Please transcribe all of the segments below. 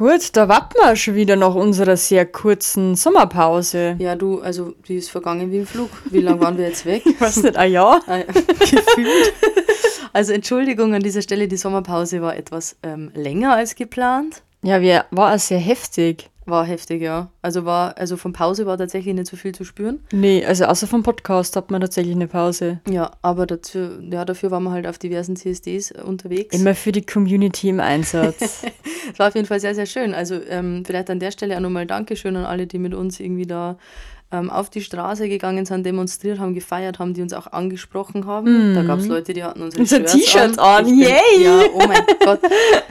Gut, da warten wir schon wieder nach unserer sehr kurzen Sommerpause. Ja, du, also die ist vergangen wie im Flug. Wie lange waren wir jetzt weg? Ich weiß nicht, ein Jahr? Ah, ja, Gefühlt. Also Entschuldigung an dieser Stelle, die Sommerpause war etwas ähm, länger als geplant. Ja, wir, war auch sehr heftig. War heftig, ja. Also war, also von Pause war tatsächlich nicht so viel zu spüren. Nee, also außer vom Podcast hat man tatsächlich eine Pause. Ja, aber dazu, ja, dafür waren wir halt auf diversen CSDs unterwegs. Immer für die Community im Einsatz. Es war auf jeden Fall sehr, sehr schön. Also ähm, vielleicht an der Stelle auch nochmal Dankeschön an alle, die mit uns irgendwie da ähm, auf die Straße gegangen sind, demonstriert haben, gefeiert haben, die uns auch angesprochen haben. Da gab es Leute, die hatten unsere Unser T-Shirt an, bin- yay! Ja, oh mein Gott.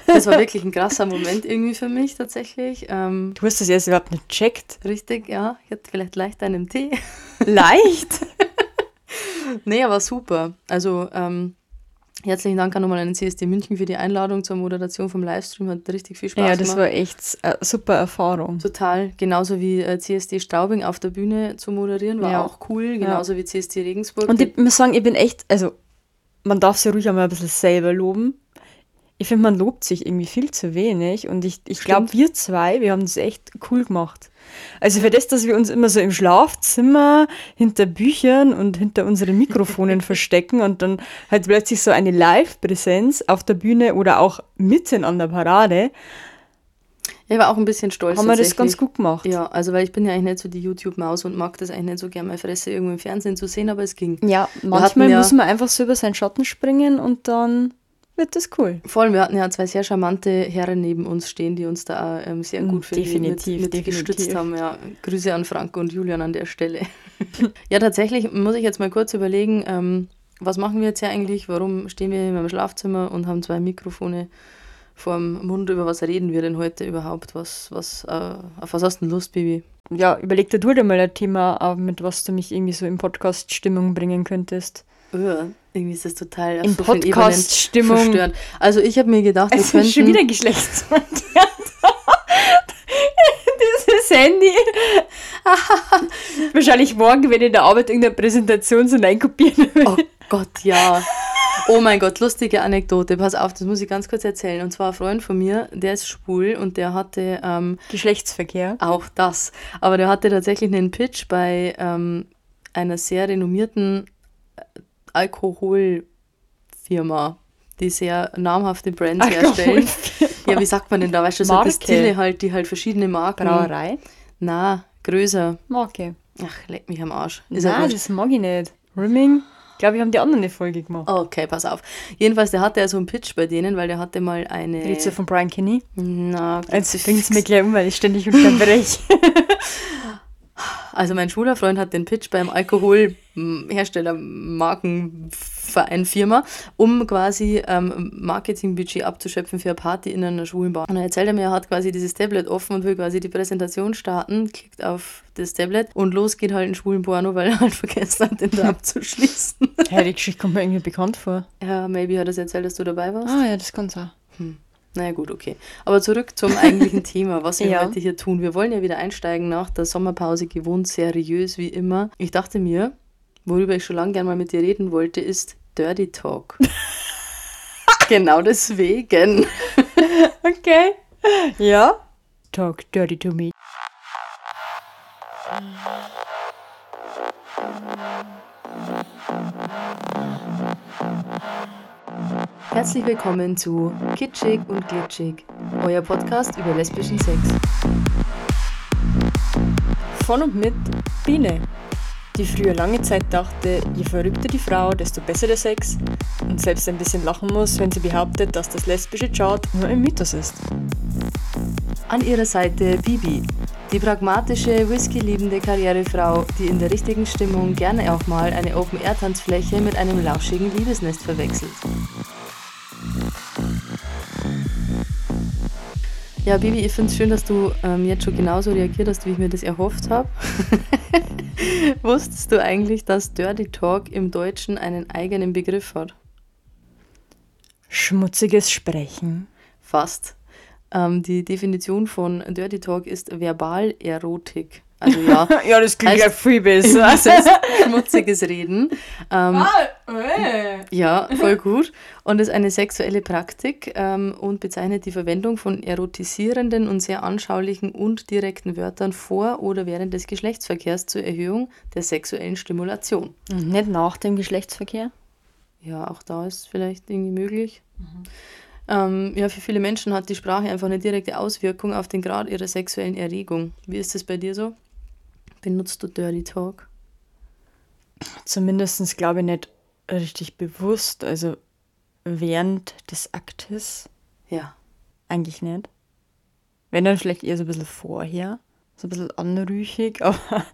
Das war wirklich ein krasser Moment irgendwie für mich tatsächlich. Ähm, du hast das erst überhaupt nicht checkt. richtig, ja. Ich hatte vielleicht leicht einen Tee. Leicht. Nee, aber super. Also ähm, herzlichen Dank auch nochmal an den CSD München für die Einladung zur Moderation vom Livestream. Hat richtig viel Spaß ja, gemacht. das war echt eine super Erfahrung. Total, genauso wie äh, CSD Straubing auf der Bühne zu moderieren, war Ja. auch cool, genauso wie CSD Regensburg. Und ich muss sagen, ich bin echt, also man darf sich ruhig einmal ein bisschen selber loben. Ich finde, man lobt sich irgendwie viel zu wenig und ich, ich glaube, wir zwei, wir haben das echt cool gemacht. Also für das, dass wir uns immer so im Schlafzimmer hinter Büchern und hinter unseren Mikrofonen verstecken und dann halt plötzlich so eine Live-Präsenz auf der Bühne oder auch mitten an der Parade, ich war auch ein bisschen stolz. haben wir das ganz gut gemacht. Ja, also weil ich bin ja eigentlich nicht so die YouTube-Maus und mag das eigentlich nicht so gerne, meine Fresse irgendwo im Fernsehen zu sehen, aber es ging. Ja, manchmal ja- muss man einfach so über seinen Schatten springen und dann wird das cool. Vor allem, wir hatten ja zwei sehr charmante Herren neben uns stehen, die uns da ähm, sehr Mm, gut finde ich, definitiv, mit, mit definitiv. gestützt haben. Ja. Grüße an Franco und Julian an der Stelle. ja, tatsächlich muss ich jetzt mal kurz überlegen, ähm, was machen wir jetzt hier eigentlich? Warum stehen wir in meinem Schlafzimmer und haben zwei Mikrofone vorm Mund? Über was reden wir denn heute überhaupt? Was, was, äh, auf was hast du denn Lust, Baby? Ja, überleg dir du dir mal ein Thema, äh, mit was du mich irgendwie so im Podcast Stimmung bringen könntest. Ja, irgendwie ist das total In so Podcast-Stimmung. Also ich habe mir gedacht, wir Es ist könnten... schon wieder Geschlechtsverkehr. Dieses Handy. Wahrscheinlich morgen, wenn ich in der Arbeit irgendeine Präsentation so reinkopieren will. Oh Gott, ja. Oh mein Gott, lustige Anekdote. Pass auf, das muss ich ganz kurz erzählen. Und zwar ein Freund von mir, der ist schwul und der hatte ähm, Geschlechtsverkehr. auch das. Aber der hatte tatsächlich einen Pitch bei ähm, einer sehr renommierten Alkoholfirma, die sehr namhafte Brands herstellen. Ja, wie sagt man denn da? Weißt du, so Marke. Destille halt, die halt verschiedene Marken. Brauerei. Na, größer. Marke. Ach, leck mich am Arsch. Ist Nein, das mag ich nicht. Rimming. Ich glaube, wir haben die anderen eine Folge gemacht. Okay, pass auf. Jedenfalls, der hatte ja so einen Pitch bei denen, weil der hatte mal eine. Redest du von Brian Kinney? Na, Jetzt bringt es mir gleich um, weil ich ständig unterbreche. also mein schwuler Freund hat den Pitch beim Alkoholhersteller Markenverein Firma, um quasi ähm, Marketingbudget abzuschöpfen für eine Party in einer schwulen Bar. Und dann erzählt er mir, er hat quasi dieses Tablet offen und will quasi die Präsentation starten, klickt auf das Tablet und los geht halt ein schwulen Porno, weil er halt vergessen hat, den da abzuschließen. hey, die Geschichte kommt mir irgendwie bekannt vor. ja, maybe hat er es erzählt, dass du dabei warst. Ah ja, das kann sein. Naja gut, okay. Aber zurück zum eigentlichen Thema, was wir Ja. heute hier tun. Wir wollen ja wieder einsteigen nach der Sommerpause, gewohnt seriös wie immer. Ich dachte mir, worüber ich schon lange gerne mal mit dir reden wollte, ist Dirty Talk. genau deswegen. Okay. Ja. Talk dirty to me. Herzlich willkommen zu Kitschig und Glitschig, euer Podcast über lesbischen Sex. Von und mit Biene, die früher lange Zeit dachte, je verrückter die Frau, desto besser der Sex und selbst ein bisschen lachen muss, wenn sie behauptet, dass das lesbische Chart nur ein Mythos ist. An ihrer Seite Bibi, die pragmatische, whisky-liebende Karrierefrau, die in der richtigen Stimmung gerne auch mal eine Open-Air-Tanzfläche mit einem lauschigen Liebesnest verwechselt. Ja, Bibi, ich finde es schön, dass du ähm, jetzt schon genauso reagiert hast, wie ich mir das erhofft habe. Wusstest du eigentlich, dass Dirty Talk im Deutschen einen eigenen Begriff hat? Schmutziges Sprechen. Fast. Ähm, die Definition von Dirty Talk ist Verbalerotik. Also ja. ja, das klingt heißt, ja viel besser. Das heißt schmutziges Reden. Ähm, Ah, äh. ja, voll gut. Und ist eine sexuelle Praktik ähm, und bezeichnet die Verwendung von erotisierenden und sehr anschaulichen und direkten Wörtern vor oder während des Geschlechtsverkehrs zur Erhöhung der sexuellen Stimulation. Und Nicht nach dem Geschlechtsverkehr? Ja, auch da ist vielleicht irgendwie möglich. Ähm, ja, für viele Menschen hat die Sprache einfach eine direkte Auswirkung auf den Grad ihrer sexuellen Erregung. Wie ist das bei dir so? Benutzt du Dirty Talk? Zumindest glaube ich nicht richtig bewusst. Also während des Aktes Ja. eigentlich nicht. Wenn dann vielleicht eher so ein bisschen vorher. So ein bisschen anrüchig, aber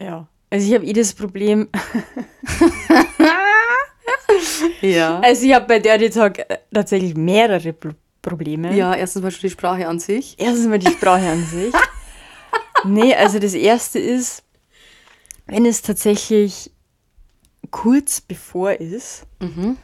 ja. Also ich habe eh das Problem, Ja. also ich habe bei Dirty Talk äh, tatsächlich mehrere Pro Probleme. Ja, erstens mal schon die Sprache an sich. Erstens mal die Sprache an sich. Nee, also das erste ist, wenn es tatsächlich kurz bevor ist, Mhm.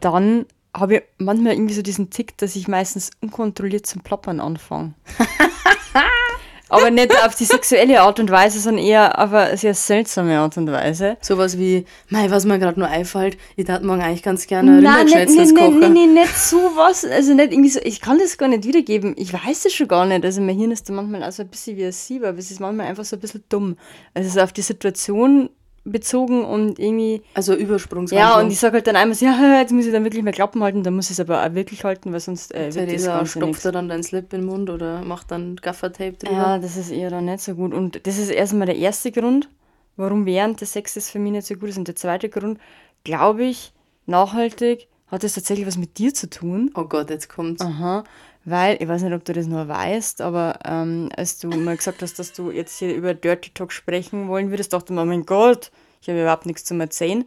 dann habe ich manchmal irgendwie so diesen Tick, dass ich meistens unkontrolliert zum Plappern anfange. Aber nicht auf die sexuelle Art und Weise, sondern eher auf eine sehr seltsame Art und Weise. Sowas wie, mei, was mir gerade nur einfällt, ich darf morgen eigentlich ganz gerne Nein, nicht, Rinderschnetzel nicht, nicht, kochen. nicht, nicht sowas. Also nicht irgendwie so, ich kann das gar nicht wiedergeben. Ich weiß das schon gar nicht. Also mein Hirn ist da manchmal auch so ein bisschen wie ein Sieb, aber es ist manchmal einfach so ein bisschen dumm. Also so auf die Situation bezogen und irgendwie. Also Übersprungshandlung. Ja, und ich sage halt dann einmal so, ja, jetzt muss ich dann wirklich mal Klappen halten, dann muss ich es aber auch wirklich halten, weil sonst äh, wird das Theresa Ganze stopft nichts. er dann deinen Slip in den Mund oder macht dann Gaffertape drüber. Ja, das ist eher dann nicht so gut. Und das ist erstmal der erste Grund, warum während des Sexes für mich nicht so gut ist. Und der zweite Grund, glaube ich, nachhaltig hat es tatsächlich was mit dir zu tun. Oh Gott, jetzt kommt's. Aha. Weil, ich weiß nicht, ob du das nur weißt, aber ähm, als du mal gesagt hast, dass du jetzt hier über Dirty Talk sprechen wollen würdest, dachte ich mir, oh mein Gott, ich habe überhaupt nichts zum Erzählen.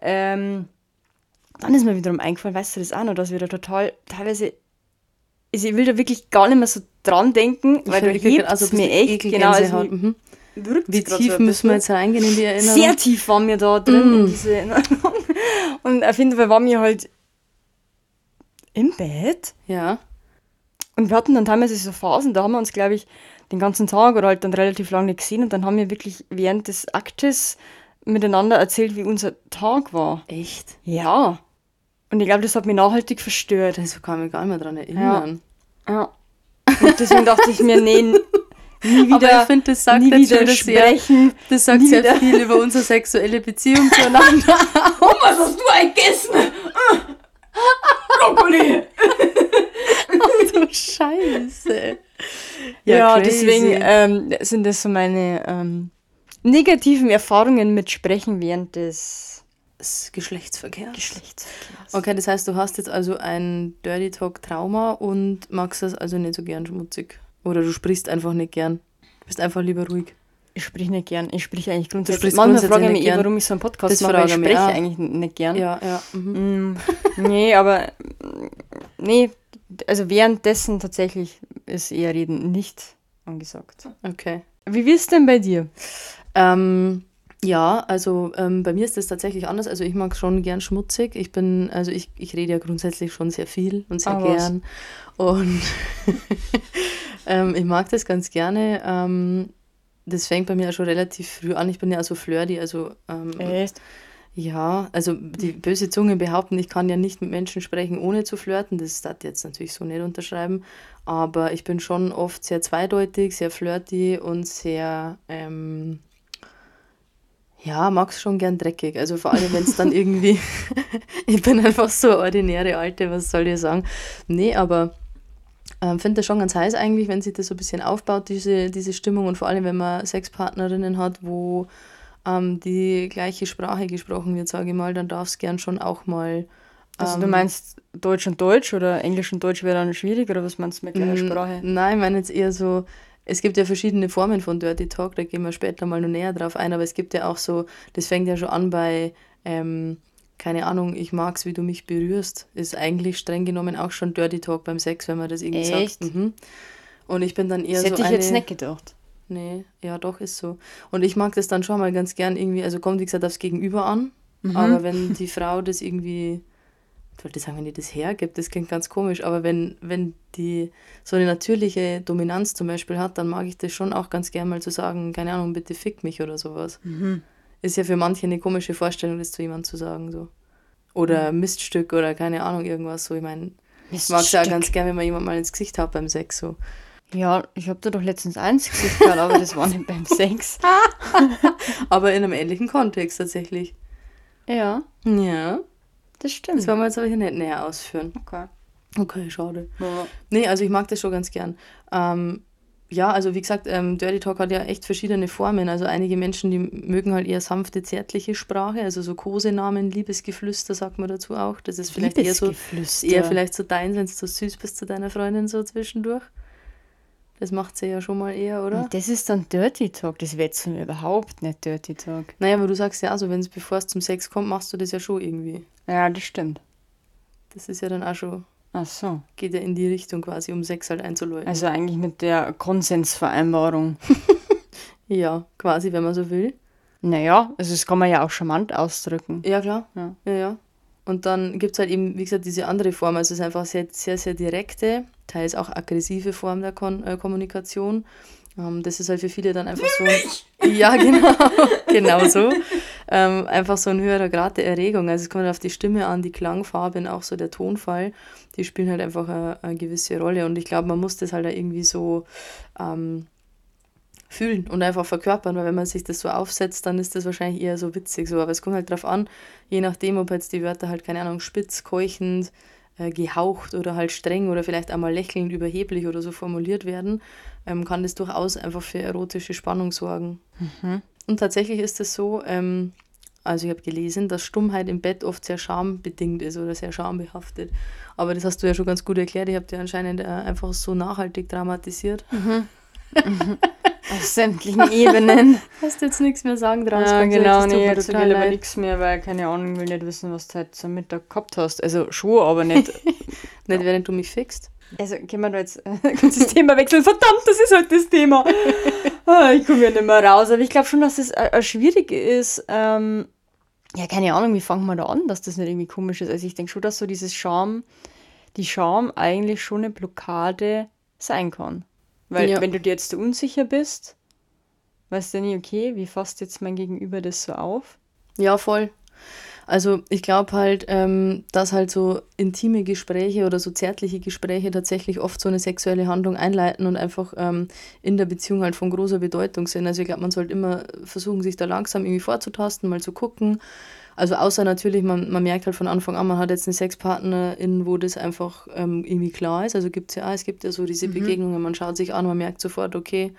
Ähm, dann ist mir wiederum eingefallen, weißt du das auch noch, dass wir da total teilweise, also ich will da wirklich gar nicht mehr so dran denken, weil krieg hebst also mir echt, genau, also mhm. Wie tief so müssen wir jetzt reingehen in die Erinnerung? Sehr tief waren wir da drin in diese Erinnerung. Und auf jeden Fall waren wir halt im Bett Ja. Und wir hatten dann teilweise so Phasen, da haben wir uns, glaube ich, den ganzen Tag oder halt dann relativ lange nicht gesehen und dann haben wir wirklich während des Aktes miteinander erzählt, wie unser Tag war. Echt? Ja. Und ich glaube, das hat mich nachhaltig verstört. Also kann mich gar nicht mehr daran erinnern. Ja. Und deswegen dachte ich mir, nee, nie wieder, Aber ich finde, das sagt nie wieder sehr, sprechen. das sagt sehr wieder. viel über unsere sexuelle Beziehung zueinander. Oh, was hast du gegessen? Brokkoli. Scheiße. Ja, crazy. deswegen ähm, sind das so meine ähm, negativen Erfahrungen mit Sprechen während des Das Geschlechtsverkehr. Geschlechtsverkehrs. Okay, das heißt, du hast jetzt also ein Dirty Talk Trauma und magst das also nicht so gern schmutzig. Oder du sprichst einfach nicht gern. Du bist einfach lieber ruhig. Ich spreche nicht gern. Ich spreche eigentlich grundsätzlich. Manchmal frage ich mich eh, gern. warum ich so einen Podcast Das mache, weil ich spreche auch. eigentlich nicht gern. Ja, ja. Mhm. Mm, nee, aber nee, also währenddessen tatsächlich ist eher Reden nicht angesagt. Okay. Wie ist denn bei dir? Ähm, ja, also ähm, bei mir ist das tatsächlich anders. Also ich mag schon gern schmutzig. Ich bin, also ich, ich rede ja grundsätzlich schon sehr viel und sehr was? gern. Und ähm, ich mag das ganz gerne. Ähm, das fängt bei mir auch schon relativ früh an. Ich bin ja also flirty, also ähm, Echt? Ja, also die böse Zunge behaupten, ich kann ja nicht mit Menschen sprechen, ohne zu flirten. Das darf ich jetzt natürlich so nicht unterschreiben. Aber ich bin schon oft sehr zweideutig, sehr flirty und sehr, ähm, ja, mag's schon gern dreckig. Also vor allem, wenn es dann irgendwie, ich bin einfach so eine ordinäre Alte, was soll ich sagen? Nee, aber ähm, finde das schon ganz heiß eigentlich, wenn sich das so ein bisschen aufbaut, diese, diese Stimmung. Und vor allem, wenn man Sexpartnerinnen hat, wo ähm, die gleiche Sprache gesprochen wird, sage ich mal, dann darf es gern schon auch mal. Also du ähm, meinst Deutsch und Deutsch oder Englisch und Deutsch wäre dann schwierig oder was meinst du mit gleicher Sprache? Nein, ich meine jetzt eher so, es gibt ja verschiedene Formen von Dirty Talk, da gehen wir später mal noch näher drauf ein, aber es gibt ja auch so, das fängt ja schon an bei, ähm, keine Ahnung, ich mag's, wie du mich berührst, ist eigentlich streng genommen auch schon Dirty Talk beim Sex, wenn man das irgendwie Echt? sagt. Mhm. Und ich bin dann eher Das hätte so ich eine, jetzt nicht gedacht. Nee, ja doch, ist so. Und ich mag das dann schon mal ganz gern irgendwie, also kommt wie gesagt aufs Gegenüber an, Mhm. aber wenn die Frau das irgendwie ich wollte sagen, wenn die das hergibt, das klingt ganz komisch, aber wenn, wenn die so eine natürliche Dominanz zum Beispiel hat, dann mag ich das schon auch ganz gern mal zu sagen, keine Ahnung, bitte fick mich oder sowas. Mhm. Ist ja für manche eine komische Vorstellung, das zu jemandem zu sagen, so. Oder mhm. Miststück oder keine Ahnung, irgendwas so. Ich meine, ich mag es ja ganz gern, wenn man jemand mal ins Gesicht hat beim Sex, so. Ja, ich habe da doch letztens eins gehabt, aber das war nicht beim Sex. aber in einem ähnlichen Kontext tatsächlich. Ja. Ja. Das stimmt. Das wollen wir jetzt aber hier nicht näher ausführen. Okay. Okay, schade. Ja. Nee, also ich mag das schon ganz gern. Ähm, ja, also wie gesagt, ähm, Dirty Talk hat ja echt verschiedene Formen. Also einige Menschen, die mögen halt eher sanfte, zärtliche Sprache, also so Kosenamen, Liebesgeflüster sagt man dazu auch. Das ist vielleicht eher so eher vielleicht so dein, wenn du so süß bist zu deiner Freundin so zwischendurch. Das macht sie ja schon mal eher, oder? Das ist dann Dirty Talk. Das wird mir überhaupt nicht Dirty Talk. Naja, aber du sagst ja, also wenn es bevor es zum Sex kommt, machst du das ja schon irgendwie. Ja, das stimmt. Das ist ja dann auch schon. Ach so. Geht ja in die Richtung quasi, um Sex halt einzuläuten. Also eigentlich mit der Konsensvereinbarung. ja, quasi, wenn man so will. Naja, also das kann man ja auch charmant ausdrücken. Ja, klar. Ja, ja. ja. Und dann gibt es halt eben, wie gesagt, diese andere Form. Also es ist einfach sehr, sehr, sehr direkte, teils auch aggressive Form der Kon äh, Kommunikation. Ähm, das ist halt für viele dann einfach so. ja, genau. genau so. Ähm, einfach so ein höherer Grad der Erregung. Also es kommt halt auf die Stimme an, die Klangfarbe und auch so der Tonfall. Die spielen halt einfach eine, eine gewisse Rolle. Und ich glaube, man muss das halt irgendwie so. Ähm, fühlen und einfach verkörpern, weil wenn man sich das so aufsetzt, dann ist das wahrscheinlich eher so witzig so, aber es kommt halt drauf an, je nachdem, ob jetzt die Wörter halt, keine Ahnung, spitz, keuchend, äh, gehaucht oder halt streng oder vielleicht einmal lächelnd, überheblich oder so formuliert werden, ähm, kann das durchaus einfach für erotische Spannung sorgen. Mhm. Und tatsächlich ist es so, ähm, also ich habe gelesen, dass Stummheit im Bett oft sehr schambedingt ist oder sehr schambehaftet. Aber das hast du ja schon ganz gut erklärt. Ich habe dir anscheinend äh, einfach so nachhaltig dramatisiert. Mhm. Auf sämtlichen Ebenen. Hast du jetzt nichts mehr sagen dran? Ja, genau, nee, jetzt will aber nichts mehr, weil keine Ahnung, will nicht wissen, was du heute zum Mittag gehabt hast. Also schon, aber nicht. nicht, während du mich fixt. Also können wir da jetzt äh, das Thema wechseln. Verdammt, das ist halt das Thema. Ah, ich komme ja nicht mehr raus. Aber ich glaube schon, dass es äh, schwierig ist. Ähm, ja, keine Ahnung, wie fangen wir da an, dass das nicht irgendwie komisch ist. Also ich denke schon, dass so dieses Scham, die Scham eigentlich schon eine Blockade sein kann. Weil ja. wenn du dir jetzt unsicher bist, weißt du nie, okay, wie fasst jetzt mein Gegenüber das so auf? Ja, voll. Also ich glaube halt, ähm, dass halt so intime Gespräche oder so zärtliche Gespräche tatsächlich oft so eine sexuelle Handlung einleiten und einfach ähm, in der Beziehung halt von großer Bedeutung sind. Also ich glaube, man sollte immer versuchen, sich da langsam irgendwie vorzutasten, mal zu gucken, also außer natürlich, man, man merkt halt von Anfang an, man hat jetzt eine Sexpartnerin, wo das einfach ähm, irgendwie klar ist. Also gibt es ja auch, es gibt ja so diese mhm. Begegnungen, man schaut sich an, man merkt sofort, okay,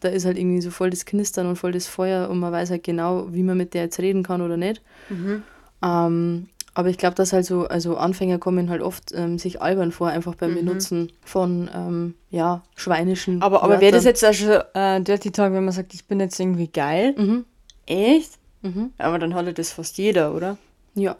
da ist halt irgendwie so voll das Knistern und voll das Feuer und man weiß halt genau, wie man mit der jetzt reden kann oder nicht. Mhm. Ähm, aber ich glaube, dass halt so, also Anfänger kommen halt oft ähm, sich albern vor, einfach beim mhm. Benutzen von, ähm, ja, schweinischen. Aber, aber wäre das jetzt schon äh, Dirty Talk, wenn man sagt, ich bin jetzt irgendwie geil? Mhm. Echt? Mhm. Aber dann hat das fast jeder, oder? Ja.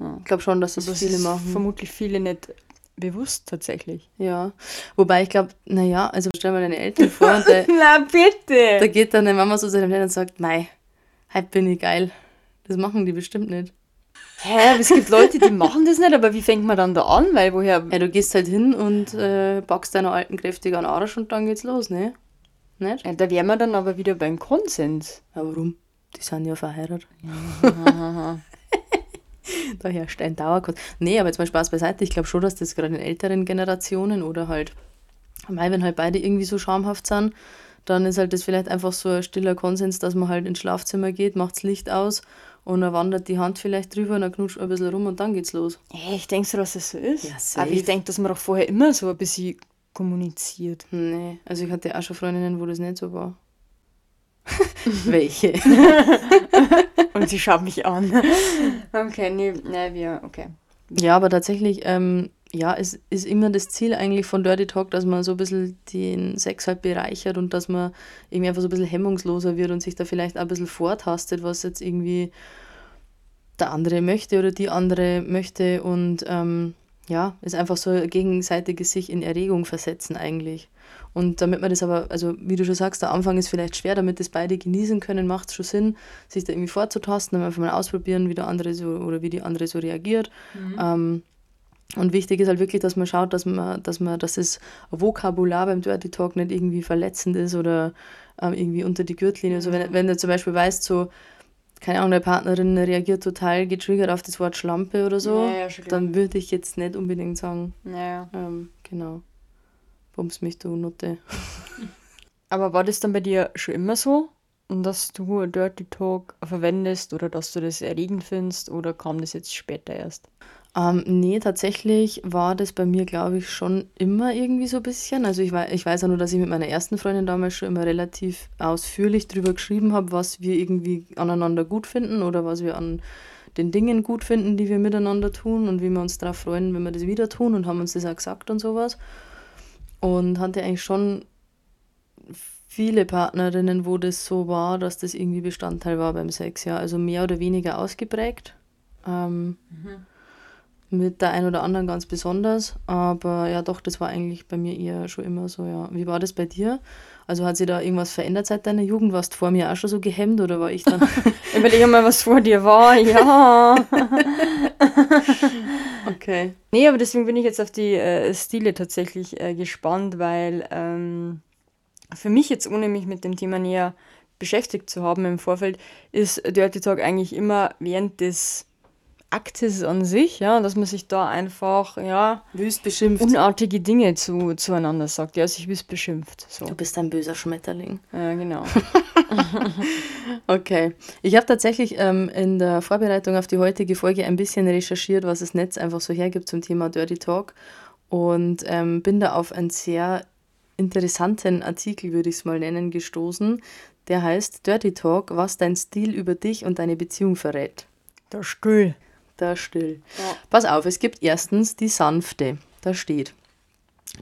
ja. Ich glaube schon, dass das, das viele machen. Vermutlich viele nicht bewusst tatsächlich. Ja. Wobei ich glaube, naja, also stell mal deine Eltern vor. Und der, Na bitte! Da geht dann deine Mama so zu deinem Dad und sagt, mei, heute bin ich geil. Das machen die bestimmt nicht. Hä, es gibt Leute, die machen das nicht, aber wie fängt man dann da an? Weil woher. Ja, du gehst halt hin und äh, packst deiner alten kräftig an Arsch und dann geht's los, ne? Nicht? Ja, da wären wir dann aber wieder beim Konsens. Ja, warum? Die sind ja verheiratet. Ja. da herrscht ein Dauerkurs. Nee, aber jetzt mal Spaß beiseite. Ich glaube schon, dass das gerade in älteren Generationen oder halt, weil wenn halt beide irgendwie so schamhaft sind, dann ist halt das vielleicht einfach so ein stiller Konsens, dass man halt ins Schlafzimmer geht, macht das Licht aus und dann wandert die Hand vielleicht drüber und dann knutscht ein bisschen rum und dann geht's los. Echt, denkst du, dass das so ist? Ja, safe. Aber ich denke, dass man auch vorher immer so ein bisschen kommuniziert. Nee, also ich hatte auch schon Freundinnen, wo das nicht so war. Welche? Und sie schaut mich an. Okay, nee, nee, wir, okay. Ja, aber tatsächlich, ähm, ja, es ist immer das Ziel eigentlich von Dirty Talk, dass man so ein bisschen den Sex halt bereichert und dass man irgendwie einfach so ein bisschen hemmungsloser wird und sich da vielleicht auch ein bisschen vortastet, was jetzt irgendwie der andere möchte oder die andere möchte und ähm, ja, ist einfach so gegenseitiges sich in Erregung versetzen eigentlich. Und damit man das aber, also wie du schon sagst, der Anfang ist vielleicht schwer, damit das beide genießen können, macht es schon Sinn, sich da irgendwie vorzutasten, dann einfach mal ausprobieren, wie der andere so oder wie die andere so reagiert. Mhm. Ähm, Und wichtig ist halt wirklich, dass man schaut, dass man, dass man, dass das Vokabular beim Dirty Talk nicht irgendwie verletzend ist oder ähm, irgendwie unter die Gürtellinie. Also wenn, wenn du zum Beispiel weißt, so, keine Ahnung, deine Partnerin reagiert total getriggert auf das Wort Schlampe oder so, ja, ja, dann würde ich jetzt nicht unbedingt sagen. Ja. Ähm, genau. Bums mich, du Nutte. Aber war das dann bei dir schon immer so, dass du Dirty Talk verwendest oder dass du das erregend findest oder kam das jetzt später erst? Ähm, nee, tatsächlich war das bei mir, glaube ich, schon immer irgendwie so ein bisschen. Also ich, wei ich weiß auch nur, dass ich mit meiner ersten Freundin damals schon immer relativ ausführlich drüber geschrieben habe, was wir irgendwie aneinander gut finden oder was wir an den Dingen gut finden, die wir miteinander tun und wie wir uns darauf freuen, wenn wir das wieder tun und haben uns das auch gesagt und sowas. Und hatte eigentlich schon viele Partnerinnen, wo das so war, dass das irgendwie Bestandteil war beim Sex, ja. Also mehr oder weniger ausgeprägt. Ähm, mhm mit der einen oder anderen ganz besonders. Aber ja, doch, das war eigentlich bei mir eher schon immer so, ja. Wie war das bei dir? Also hat sich da irgendwas verändert seit deiner Jugend? Warst du vor mir auch schon so gehemmt oder war ich dann? Überlege mal, was vor dir war, ja. okay. Nee, aber deswegen bin ich jetzt auf die äh, Stile tatsächlich äh, gespannt, weil ähm, für mich jetzt, ohne mich mit dem Thema näher beschäftigt zu haben im Vorfeld, ist Dirty Talk eigentlich immer während des Aktes an sich, ja, dass man sich da einfach, ja, wüst beschimpft. unartige Dinge zu, zueinander sagt, ja, sich wüst beschimpft. So. Du bist ein böser Schmetterling. Ja, genau. okay. Ich habe tatsächlich ähm, in der Vorbereitung auf die heutige Folge ein bisschen recherchiert, was das Netz einfach so hergibt zum Thema Dirty Talk und ähm, bin da auf einen sehr interessanten Artikel, würde ich es mal nennen, gestoßen. Der heißt Dirty Talk, was dein Stil über dich und deine Beziehung verrät. Der Stuhl da still. Ja. Pass auf, es gibt erstens die sanfte. Da steht,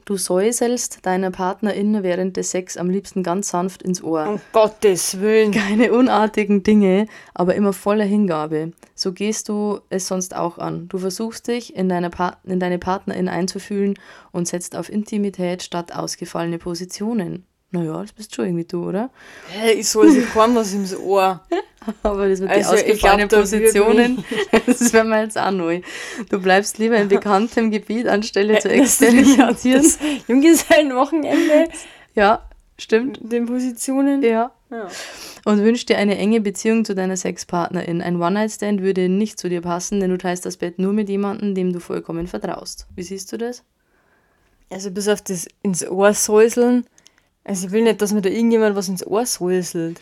du säuselst deiner Partnerin während des Sex am liebsten ganz sanft ins Ohr. Um Gottes Willen. Keine unartigen Dinge, aber immer voller Hingabe. So gehst du es sonst auch an. Du versuchst dich in, deiner pa in deine Partnerin einzufühlen und setzt auf Intimität statt ausgefallene Positionen. Naja, das bist schon irgendwie du, oder? Hä, hey, ich soll sich kaum was ins Ohr. Aber das mit also, die ausgefallenen Positionen, das wäre mir jetzt auch neu. Du bleibst lieber in bekanntem Gebiet, anstelle zu experimentieren. Junggesellenwochenende. Ja, stimmt. Den Positionen. Ja. ja. Und wünschst dir eine enge Beziehung zu deiner Sexpartnerin. Ein One-Night-Stand würde nicht zu dir passen, denn du teilst das Bett nur mit jemandem, dem du vollkommen vertraust. Wie siehst du das? Also bis auf das ins Ohr säuseln. Also ich will nicht, dass mir da irgendjemand was ins Ohr säuselt.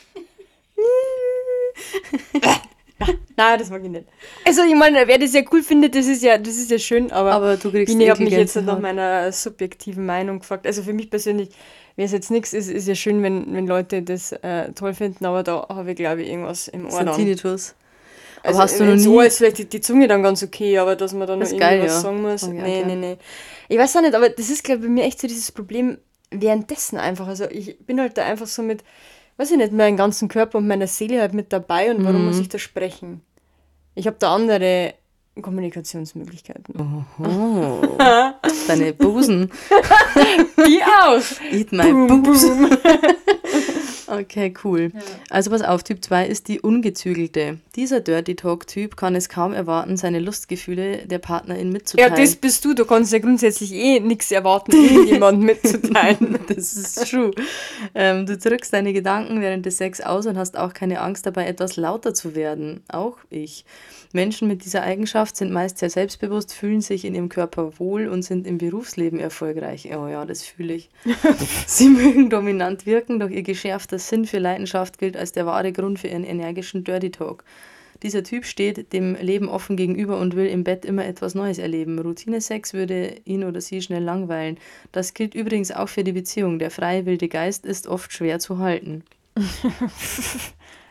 Nein, das mag ich nicht. Also ich meine, wer das ja cool findet, das ist ja, das ist ja schön, aber, aber du kriegst ich habe mich jetzt nach meiner subjektiven Meinung gefragt. Also für mich persönlich wäre es jetzt nichts, ist, ist ja schön, wenn, wenn Leute das äh, toll finden, aber da habe ich glaube ich irgendwas im Ohr. Tinnitus. Also aber hast du noch nie... Ohr ist vielleicht die, die, Zunge dann ganz okay, aber dass man dann noch irgendwas geil, ja. sagen muss. Okay, nee, okay. nee, nee. Ich weiß auch nicht, aber das ist glaube ich bei mir echt so dieses Problem währenddessen einfach. Also ich bin halt da einfach so mit weiß ich nicht, meinen ganzen Körper und meine Seele halt mit dabei und warum mhm. muss ich da sprechen? Ich habe da andere Kommunikationsmöglichkeiten. Oho. Deine Busen. Die auch. Eat my boom, boobs. Boom. Okay, cool. Ja. Also pass auf, Typ 2 ist die ungezügelte. Dieser Dirty Talk-Typ kann es kaum erwarten, seine Lustgefühle der Partnerin mitzuteilen. Ja, das bist du. Du kannst ja grundsätzlich eh nichts erwarten, irgendjemanden mitzuteilen. das ist true. Ähm, du drückst deine Gedanken während des Sex aus und hast auch keine Angst dabei, etwas lauter zu werden. Auch ich. Menschen mit dieser Eigenschaft sind meist sehr selbstbewusst, fühlen sich in ihrem Körper wohl und sind im Berufsleben erfolgreich. Oh ja, das fühle ich. Sie mögen dominant wirken, doch ihr geschärfter Sinn für Leidenschaft gilt als der wahre Grund für ihren energischen Dirty Talk. Dieser Typ steht dem Leben offen gegenüber und will im Bett immer etwas Neues erleben. Routinesex würde ihn oder sie schnell langweilen. Das gilt übrigens auch für die Beziehung. Der freie wilde Geist ist oft schwer zu halten.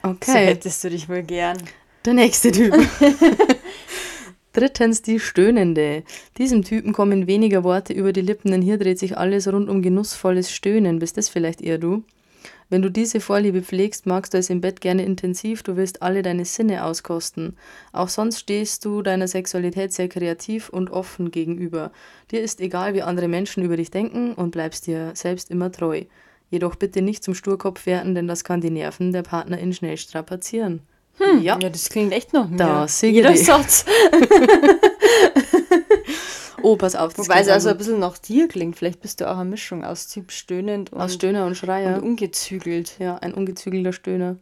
Okay. So hättest du dich wohl gern. Der nächste Typ. Drittens die Stöhnende. Diesem Typen kommen weniger Worte über die Lippen, denn hier dreht sich alles rund um genussvolles Stöhnen. Bist das vielleicht eher du? Wenn du diese Vorliebe pflegst, magst du es im Bett gerne intensiv, du willst alle deine Sinne auskosten. Auch sonst stehst du deiner Sexualität sehr kreativ und offen gegenüber. Dir ist egal, wie andere Menschen über dich denken und bleibst dir selbst immer treu. Jedoch bitte nicht zum Sturkopf werden, denn das kann die Nerven der Partnerin schnell strapazieren. Hm, ja. ja, das klingt echt noch mehr. Da, Jeder Satz. Oh, pass auf. Wobei es also ein bisschen nach dir klingt. Vielleicht bist du auch eine Mischung aus Typ stöhnend und, aus Stöhner und Schreier. Und ungezügelt. Ja, ein ungezügelter Stöhner.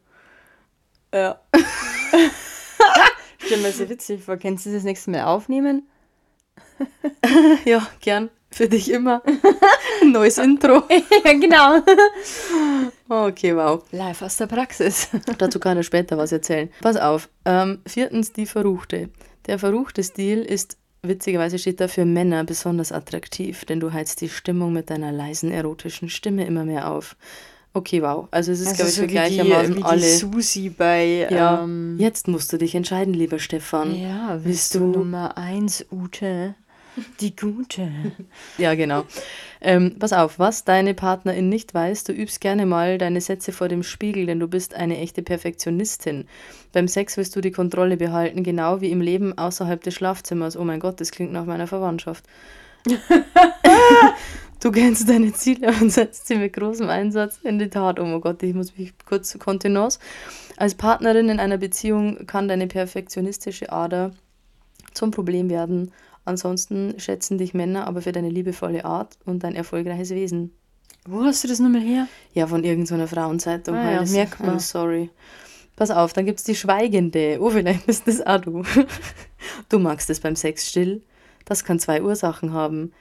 Ja. Stell mir so witzig vor. Kannst du das nächste Mal aufnehmen? ja, gern. Für dich immer. Neues Intro. ja, genau. Okay, wow. Live aus der Praxis. Dazu kann er später was erzählen. Pass auf. Ähm, viertens, die Verruchte. Der verruchte Stil ist, witzigerweise steht da für Männer besonders attraktiv, denn du heizt die Stimmung mit deiner leisen, erotischen Stimme immer mehr auf. Okay, wow. Also es ist, also glaube ich, so gleichermaßen wie alle. Die Susi bei. Ja. Ähm, Jetzt musst du dich entscheiden, lieber Stefan. Ja, willst du Nummer eins, Ute? Die gute. ja, genau. Ähm, pass auf, was deine Partnerin nicht weiß, du übst gerne mal deine Sätze vor dem Spiegel, denn du bist eine echte Perfektionistin. Beim Sex willst du die Kontrolle behalten, genau wie im Leben außerhalb des Schlafzimmers. Oh mein Gott, das klingt nach meiner Verwandtschaft. du kennst deine Ziele und setzt sie mit großem Einsatz in die Tat. Oh mein Gott, ich muss mich kurz Kontenance. Als Partnerin in einer Beziehung kann deine perfektionistische Ader zum Problem werden Ansonsten schätzen dich Männer aber für deine liebevolle Art und dein erfolgreiches Wesen. Wo hast du das nochmal her? Ja, von irgendeiner Frauenzeitung. Ah, ja, merkt man. I'm sorry. Pass auf, dann gibt es die Schweigende. Oh, vielleicht bist das auch du. Du magst es beim Sex still. Das kann zwei Ursachen haben.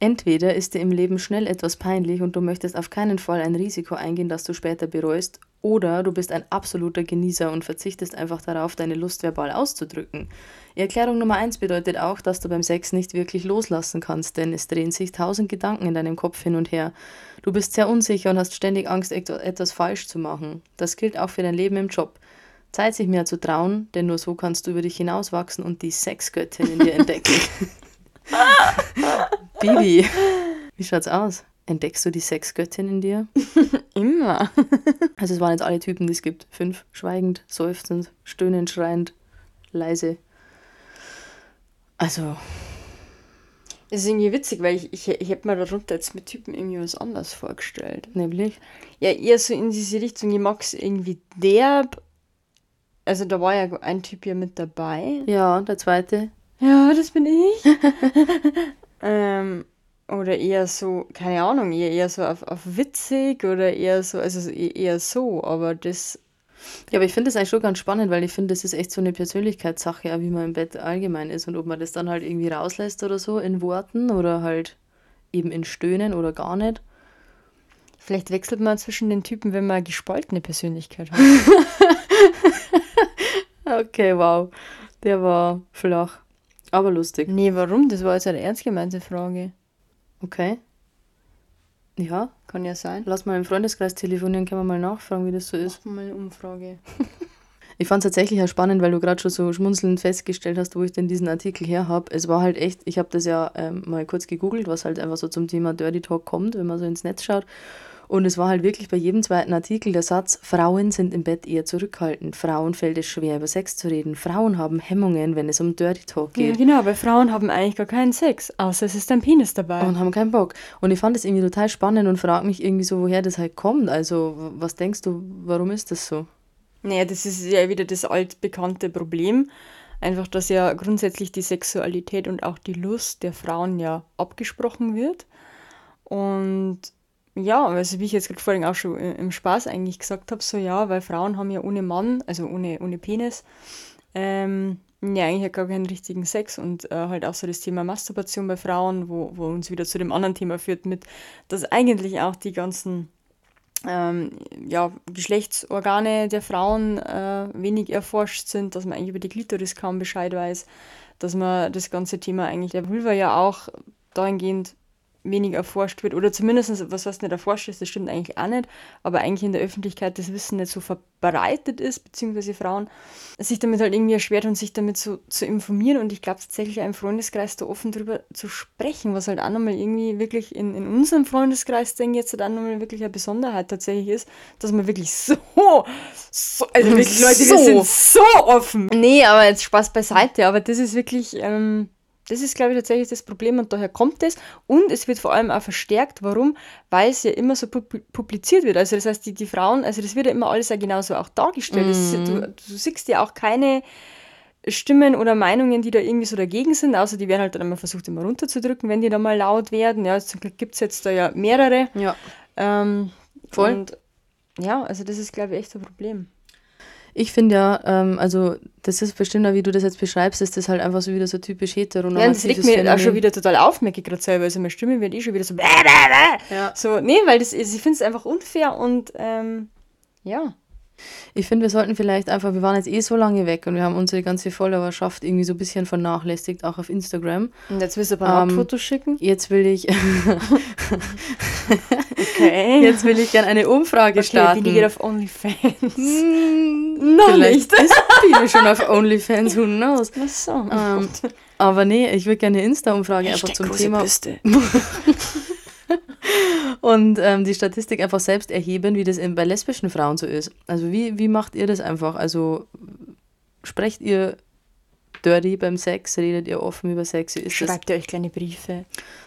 Entweder ist dir im Leben schnell etwas peinlich und du möchtest auf keinen Fall ein Risiko eingehen, das du später bereust, oder du bist ein absoluter Genießer und verzichtest einfach darauf, deine Lust verbal auszudrücken. Erklärung Nummer eins bedeutet auch, dass du beim Sex nicht wirklich loslassen kannst, denn es drehen sich tausend Gedanken in deinem Kopf hin und her. Du bist sehr unsicher und hast ständig Angst, etwas falsch zu machen. Das gilt auch für dein Leben im Job. Zeit, sich mehr zu trauen, denn nur so kannst du über dich hinauswachsen und die Sexgöttin in dir entdecken. Bibi, wie schaut's aus? Entdeckst du die Sexgöttin in dir? Immer. also es waren jetzt alle Typen, die es gibt. Fünf. Schweigend, seufzend, stöhnend, schreiend, leise. Also. Es ist irgendwie witzig, weil ich, ich, ich hätte mir darunter jetzt mit Typen irgendwie was anderes vorgestellt. Nämlich? Ja, eher so in diese Richtung, ich mag es irgendwie derb. Also da war ja ein Typ hier mit dabei. Ja, der zweite. Ja, das bin ich. ähm, oder eher so, keine Ahnung, eher, eher so auf, auf witzig oder eher so, also eher so, aber das. Ja, aber ich finde das eigentlich schon ganz spannend, weil ich finde, das ist echt so eine Persönlichkeitssache, wie man im Bett allgemein ist und ob man das dann halt irgendwie rauslässt oder so in Worten oder halt eben in Stöhnen oder gar nicht. Vielleicht wechselt man zwischen den Typen, wenn man eine gespaltene Persönlichkeit hat. okay, wow. Der war flach. Aber lustig. Nee, warum? Das war jetzt eine ernst gemeinte Frage. Okay. Ja. Kann ja sein. Lass mal im Freundeskreis telefonieren, können wir mal nachfragen, wie das so ist. Mach mal eine Umfrage. ich fand es tatsächlich auch spannend, weil du gerade schon so schmunzelnd festgestellt hast, wo ich denn diesen Artikel her habe. Es war halt echt, ich habe das ja ähm, mal kurz gegoogelt, was halt einfach so zum Thema Dirty Talk kommt, wenn man so ins Netz schaut. Und es war halt wirklich bei jedem zweiten Artikel der Satz, Frauen sind im Bett eher zurückhaltend, Frauen fällt es schwer, über Sex zu reden, Frauen haben Hemmungen, wenn es um Dirty Talk geht. Ja, genau, weil Frauen haben eigentlich gar keinen Sex, außer es ist ein Penis dabei. Und haben keinen Bock. Und ich fand das irgendwie total spannend und frage mich irgendwie so, woher das halt kommt. Also, was denkst du, warum ist das so? Naja, das ist ja wieder das altbekannte Problem. Einfach, dass ja grundsätzlich die Sexualität und auch die Lust der Frauen ja abgesprochen wird. Und ja, also wie ich jetzt gerade vorhin auch schon im Spaß eigentlich gesagt habe, so ja, weil Frauen haben ja ohne Mann, also ohne, ohne Penis, ähm, ja eigentlich gar keinen richtigen Sex und äh, halt auch so das Thema Masturbation bei Frauen, wo, wo uns wieder zu dem anderen Thema führt, mit, dass eigentlich auch die ganzen ähm, ja, Geschlechtsorgane der Frauen äh, wenig erforscht sind, dass man eigentlich über die Klitoris kaum Bescheid weiß, dass man das ganze Thema eigentlich der Vulva ja auch dahingehend wenig erforscht wird oder zumindest, was was nicht erforscht ist, das stimmt eigentlich auch nicht, aber eigentlich in der Öffentlichkeit das Wissen nicht so verbreitet ist, beziehungsweise Frauen sich damit halt irgendwie erschwert und sich damit so zu informieren und ich glaube tatsächlich im Freundeskreis da offen drüber zu sprechen, was halt auch nochmal irgendwie wirklich in, in unserem Freundeskreis, denke ich jetzt halt auch nochmal wirklich eine Besonderheit tatsächlich ist, dass man wirklich so, so also wirklich Leute, so. wir sind so offen. Nee, aber jetzt Spaß beiseite, aber das ist wirklich, ähm, das ist, glaube ich, tatsächlich das Problem und daher kommt es. Und es wird vor allem auch verstärkt. Warum? Weil es ja immer so publiziert wird. Also das heißt, die, die Frauen, also das wird ja immer alles ja genauso auch dargestellt. Mhm. Ist, du, du siehst ja auch keine Stimmen oder Meinungen, die da irgendwie so dagegen sind, außer die werden halt dann immer versucht, immer runterzudrücken, wenn die da mal laut werden. Ja, zum Glück gibt es jetzt da ja mehrere. Ja. Ähm, Voll. Und ja, also das ist, glaube ich, echt ein Problem. Ich finde ja, ähm, also das ist bestimmt auch, wie du das jetzt beschreibst, ist das halt einfach so wieder so typisch hetero. Ja, das regt mir auch schon wieder total auf, merke ich gerade selber. Also meine Stimme wird eh schon wieder so. Ja. So, nee, weil das ist, ich finde es einfach unfair und ähm, ja. Ich finde, wir sollten vielleicht einfach, wir waren jetzt eh so lange weg und wir haben unsere ganze Followerschaft irgendwie so ein bisschen vernachlässigt, auch auf Instagram. Und jetzt willst du ein paar ähm, Fotos schicken? Jetzt will ich. okay. Jetzt will ich gerne eine Umfrage okay, starten. Die geht auf OnlyFans. Hm, noch nicht. ist viele schon auf OnlyFans, who knows? Ach so. Ähm, aber nee, ich würde gerne eine Insta-Umfrage einfach zum Thema. und ähm, die Statistik einfach selbst erheben, wie das bei lesbischen Frauen so ist. Also wie, wie macht ihr das einfach? Also sprecht ihr dirty beim Sex? Redet ihr offen über Sex? Ist Schreibt das? ihr euch kleine Briefe?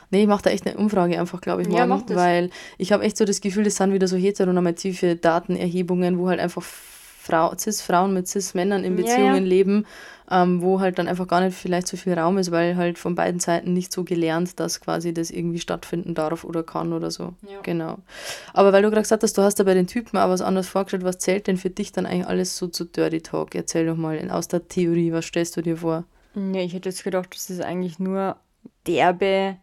Nee, ich mache da echt eine Umfrage einfach, glaube ich, morgen, ja, weil ich habe echt so das Gefühl, das sind wieder so heteronormative Datenerhebungen, wo halt einfach Frau, Cis-Frauen mit Cis-Männern in Beziehungen ja, ja. leben, ähm, wo halt dann einfach gar nicht vielleicht so viel Raum ist, weil halt von beiden Seiten nicht so gelernt, dass quasi das irgendwie stattfinden darf oder kann oder so. Ja. Genau. Aber weil du gerade gesagt hast, du hast da bei den Typen auch was anderes vorgestellt, was zählt denn für dich dann eigentlich alles so zu Dirty Talk? Erzähl doch mal aus der Theorie, was stellst du dir vor? Ja, ich hätte jetzt gedacht, dass es eigentlich nur derbe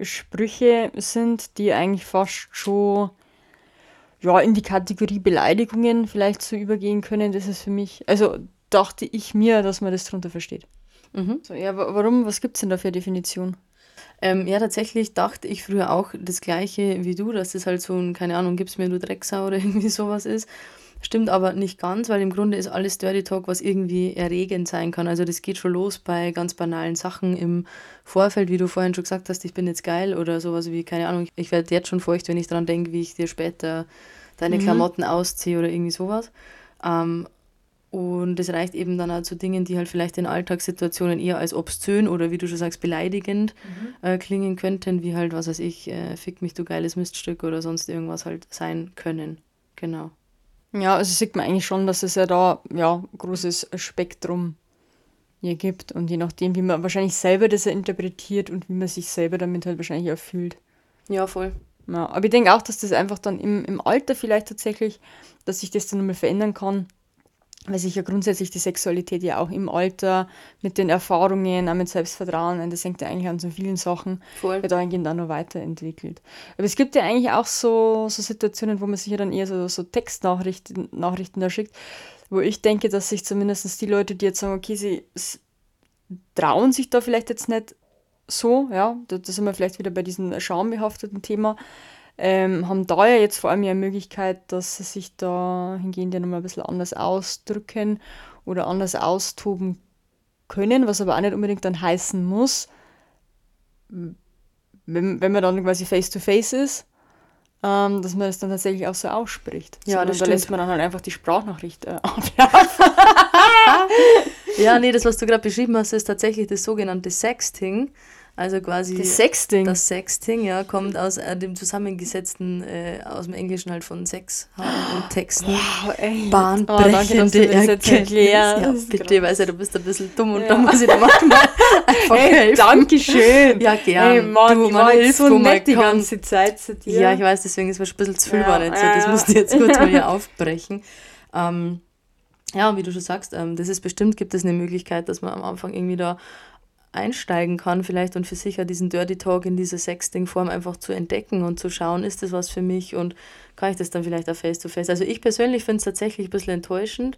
Sprüche sind, die eigentlich fast schon ja, in die Kategorie Beleidigungen vielleicht so übergehen können. Das ist für mich, also dachte ich mir, dass man das darunter versteht. Mhm. So, ja, warum, was gibt es denn da für eine Definition? Ähm, ja, tatsächlich dachte ich früher auch das Gleiche wie du, dass das halt so ein, keine Ahnung, gib's mir du Drecksau oder irgendwie sowas ist. Stimmt aber nicht ganz, weil im Grunde ist alles Dirty Talk, was irgendwie erregend sein kann. Also das geht schon los bei ganz banalen Sachen im Vorfeld, wie du vorhin schon gesagt hast, ich bin jetzt geil oder sowas wie, keine Ahnung, ich werde jetzt schon feucht, wenn ich daran denke, wie ich dir später deine mhm. Klamotten ausziehe oder irgendwie sowas. Ähm, und es reicht eben dann auch zu Dingen, die halt vielleicht in Alltagssituationen eher als obszön oder wie du schon sagst, beleidigend mhm. äh, klingen könnten, wie halt, was weiß ich, äh, fick mich, du geiles Miststück oder sonst irgendwas halt sein können. Genau. Ja, also sieht man eigentlich schon, dass es ja da ja großes Spektrum hier gibt und je nachdem, wie man wahrscheinlich selber das ja interpretiert und wie man sich selber damit halt wahrscheinlich auch fühlt. Ja, voll. Ja, aber ich denke auch, dass das einfach dann im, im Alter vielleicht tatsächlich, dass sich das dann nochmal verändern kann, weil sich ja grundsätzlich die Sexualität ja auch im Alter mit den Erfahrungen, auch mit Selbstvertrauen, das hängt ja eigentlich an so vielen Sachen, Voll. wird dahingehend auch noch weiterentwickelt. Aber es gibt ja eigentlich auch so, so Situationen, wo man sich ja dann eher so, so Textnachrichten Nachrichten da schickt, wo ich denke, dass sich zumindest die Leute, die jetzt sagen, okay, sie trauen sich da vielleicht jetzt nicht so, ja, da, da sind wir vielleicht wieder bei diesem schambehafteten Thema, ähm, haben da ja jetzt vor allem ja eine Möglichkeit, dass sie sich da hingehend ja nochmal ein bisschen anders ausdrücken oder anders austoben können, was aber auch nicht unbedingt dann heißen muss, wenn, wenn man dann quasi face-to-face -face ist, ähm, dass man das dann tatsächlich auch so ausspricht. Ja, Sondern das da lässt man dann halt einfach die Sprachnachricht äh, ja, nee, das, was du gerade beschrieben hast, ist tatsächlich das sogenannte Sexting. Also quasi. Das Sexting. Das Sexting, ja, kommt aus äh, dem zusammengesetzten, äh, aus dem Englischen halt von Sex haben und Texten. Wow, ey. Bahnbrechende oh, Erkenntnis. Ja, bitte, weiß ja, du bist ein bisschen dumm und ja. da muss ich da manchmal einfach ey, helfen. Dankeschön. Ja, gern. Ey, Mann, du, man hilft, so nett die ganze Zeit zu dir. Ja, ich weiß, deswegen ist es ein bisschen zu viel ja, war nicht so. Das musst du jetzt kurz mal hier aufbrechen. Ähm, ja, wie du schon sagst, ähm, das ist bestimmt, gibt es eine Möglichkeit, dass man am Anfang irgendwie da einsteigen kann, vielleicht und für sich diesen Dirty Talk in dieser Sexting-Form einfach zu entdecken und zu schauen, ist das was für mich und kann ich das dann vielleicht auch face-to-face. -face. Also ich persönlich finde es tatsächlich ein bisschen enttäuschend,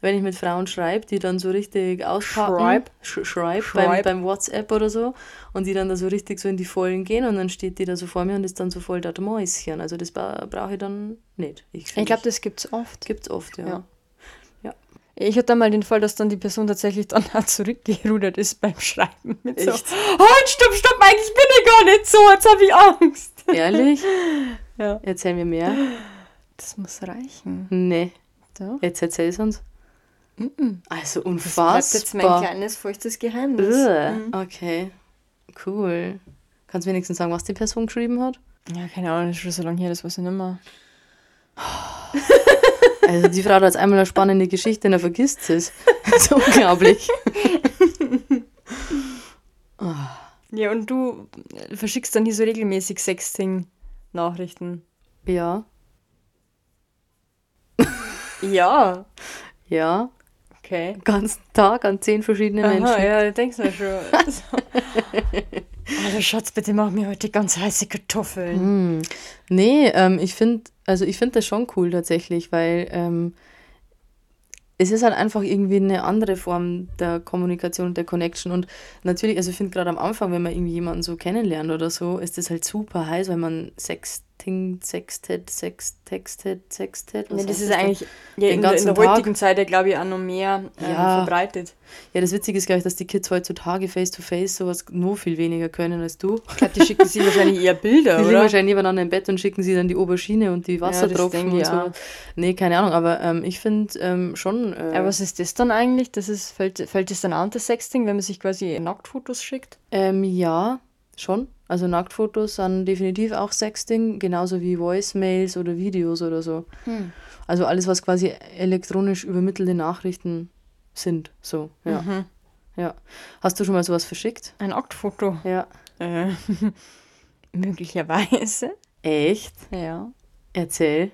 wenn ich mit Frauen schreibe, die dann so richtig auspacken, schreib, sch schreib, schreib. Beim, beim, WhatsApp oder so und die dann da so richtig so in die Vollen gehen und dann steht die da so vor mir und ist dann so voll das Mäuschen. Also das brauche ich dann nicht. Ich, ich glaube, das gibt es oft. Gibt es oft, ja. ja. Ich hatte mal den Fall, dass dann die Person tatsächlich dann auch zurückgerudert ist beim Schreiben. Mit Echt? so, halt, stopp, stopp, eigentlich bin ich gar nicht so, jetzt habe ich Angst. Ehrlich? ja. Erzähl mir mehr. Das muss reichen. Nee. So. Jetzt erzähl es uns. Mm -mm. Also unfassbar. Das bleibt jetzt mein kleines, feuchtes Geheimnis. Mhm. Okay, cool. Kannst du wenigstens sagen, was die Person geschrieben hat? Ja, keine Ahnung, das ist schon so lange her, das weiß ich nicht mehr. Also die Frau hat jetzt einmal eine spannende Geschichte, dann vergisst sie es. Das ist unglaublich. Ja, und du verschickst dann hier so regelmäßig Sexting-Nachrichten. Ja. Ja. Ja. Okay. Ganzen Tag an zehn verschiedene Aha, Menschen. ja, denkst du schon. Also, Schatz, bitte mach mir heute ganz heiße Kartoffeln. Hm. Nee, ähm, ich finde, also ich das schon cool tatsächlich, weil ähm, es ist halt einfach irgendwie eine andere Form der Kommunikation und der Connection. Und natürlich, also ich finde gerade am Anfang, wenn man irgendwie jemanden so kennenlernt oder so, ist das halt super heiß, weil man Sexting, Sextet, Sextextet, Sextet. was Nee, das ist eigentlich ja, in, der, in der Tag? heutigen Zeit ja, glaube ich, auch noch mehr ähm, Ja. verbreitet. Ja, das Witzige ist, glaube ich, dass die Kids heutzutage face-to-face sowas nur viel weniger können als du. Ich glaube, die schicken sich wahrscheinlich eher Bilder, Die liegen oder? wahrscheinlich nebeneinander im Bett und schicken sie dann die Aubergine und die Wassertropfen denke und so. Nee, keine Ahnung, aber ähm, ich finde ähm, schon. Äh, Aber was ist das dann eigentlich? Das ist, fällt, fällt das dann an, das Sexting, wenn man sich quasi Nacktfotos schickt? ähm, ja, schon. Also Nacktfotos sind definitiv auch Sexting, genauso wie Voicemails oder Videos oder so. Hm. Also alles, was quasi elektronisch übermittelte Nachrichten sind. So, ja. Mhm. ja. Hast du schon mal sowas verschickt? Ein Nacktfoto? Ja. Äh, möglicherweise. Echt? Ja. Erzähl.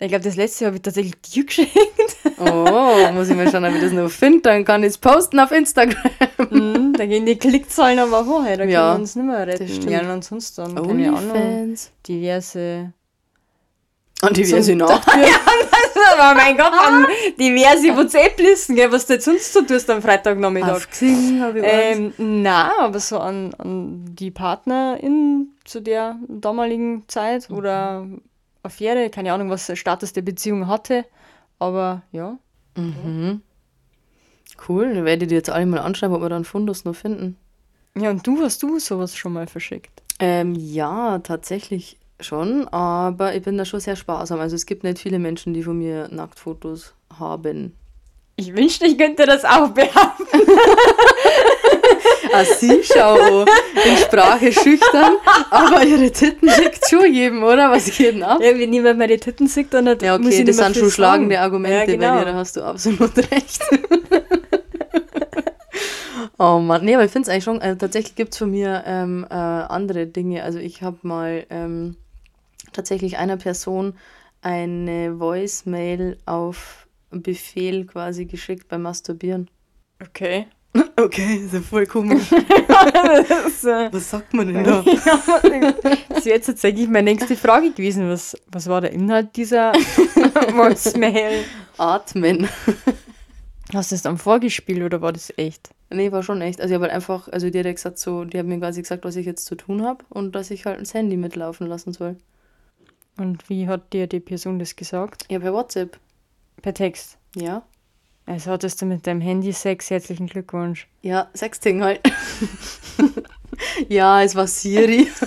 Ich glaube, das letzte habe ich tatsächlich dir geschickt. Oh, muss ich mal schauen, ob ich das noch finde. Dann kann ich es posten auf Instagram. Mhm, da gehen die Klickzahlen aber hoch, da können Ja, wir uns nicht mehr retten. Ja, und sonst dann, keine Ahnung, diverse... Und wir sie noch. Aber mein Gott, an diverse WhatsApp-Listen, gell, was du jetzt sonst so tust am Freitagnachmittag. Auf Xing habe ich. Ähm, na, aber so an, an die Partnerin zu der damaligen Zeit oder Affäre, keine Ahnung, was der Status der Beziehung hatte, aber ja. Mhm. Cool, dann werde ich dir jetzt alle mal anschreiben, ob wir dann Fundus noch finden. Ja, und du, hast du sowas schon mal verschickt? Ähm, ja, tatsächlich schon, aber ich bin da schon sehr sparsam. Also es gibt nicht viele Menschen, die von mir Nacktfotos haben. Ich wünschte, ich könnte das auch behaupten. Ah, sie, schau, in Sprache schüchtern, aber ihre Titten schickt schon jedem, oder? Was geht denn ab? Ja, wenn niemand meine Titten sieht, dann hat, Ja, okay, das sind schon schlagende sagen. Argumente Ja, genau. bei dir, da hast du absolut recht. oh Mann, nee, aber ich finde es eigentlich schon, also tatsächlich gibt es von mir ähm, äh, andere Dinge. Also ich habe mal ähm, tatsächlich einer Person eine Voicemail auf Befehl quasi geschickt beim Masturbieren. Okay. Okay, ist ja voll komisch. das äh, Was sagt man denn da? das wäre jetzt tatsächlich meine nächste Frage gewesen. Was, was war der Inhalt dieser Voicemail? Atmen. Hast du das dann vorgespielt oder war das echt? Nee, war schon echt. Also ich habe halt einfach, also die hat gesagt so, die haben mir quasi gesagt, was ich jetzt zu tun habe und dass ich halt das Handy mitlaufen lassen soll. Und wie hat dir die Person das gesagt? Ja, per WhatsApp. Per Text. Ja. Also hattest du mit deinem Handy Sex, herzlichen Glückwunsch. Ja, Sexting halt. ja, es war Siri.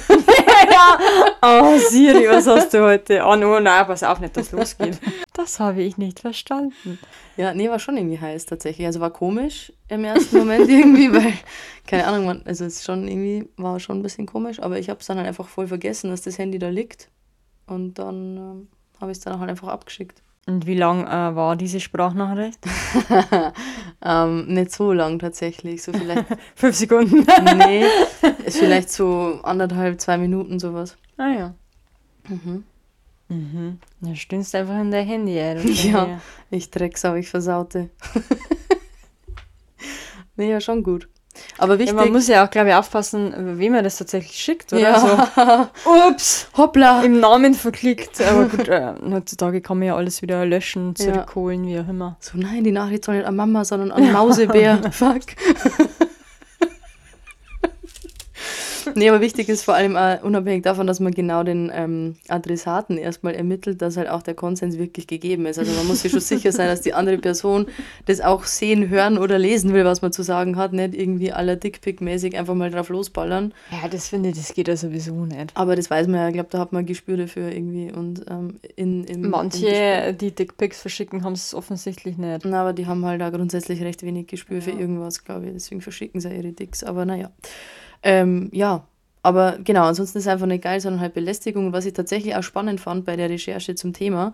Oh, Siri, was hast du heute? Oh, no, nein, pass auf, nicht, dass losgeht. Das habe ich nicht verstanden. Ja, nee, war schon irgendwie heiß tatsächlich. Also war komisch im ersten Moment irgendwie, weil, keine Ahnung, man, also es schon irgendwie, war schon ein bisschen komisch, aber ich habe es dann halt einfach voll vergessen, dass das Handy da liegt. Und dann ähm, habe ich es dann halt einfach abgeschickt. Und wie lang äh, war diese Sprachnachricht? ähm, nicht so lang tatsächlich, so vielleicht, Fünf Sekunden. nee, ist vielleicht so anderthalb, zwei Minuten sowas. Ah ja. Mhm. Mhm. Dann stündst einfach in dein Handy, ey. du Ja. Kleine. Ich Drecksau, ich versaute. nee, ja, schon gut. Aber ja. wichtig. Man muss ja auch, glaube ich, aufpassen, wem man das tatsächlich schickt, oder? ja. So, ups, Hoppla. im Namen verklickt. Aber gut, äh, heutzutage kann man ja alles wieder löschen, Ja. zurückholen, wie auch immer. So, nein, die Nachricht soll nicht an Mama, sondern an Mausebär. Fuck. Nee, aber wichtig ist vor allem äh, unabhängig davon, dass man genau den ähm, Adressaten erstmal ermittelt, dass halt auch der Konsens wirklich gegeben ist. Also man muss sich schon sicher sein, dass die andere Person das auch sehen, hören oder lesen will, was man zu sagen hat. Nicht irgendwie aller Dickpick-mäßig einfach mal drauf losballern. Ja, das finde ich, das geht ja sowieso nicht. Aber das weiß man ja, ich glaube, da hat man Gespür dafür irgendwie. Und ähm, in, im, Manche, Gespür- die Dickpics verschicken, haben es offensichtlich nicht. Na, aber die haben halt da grundsätzlich recht wenig Gespür für Ja. irgendwas, glaube ich. Deswegen verschicken sie ihre Dicks. Aber naja. Ähm, ja, aber genau, ansonsten ist es einfach nicht geil, sondern halt Belästigung. Und was ich tatsächlich auch spannend fand bei der Recherche zum Thema,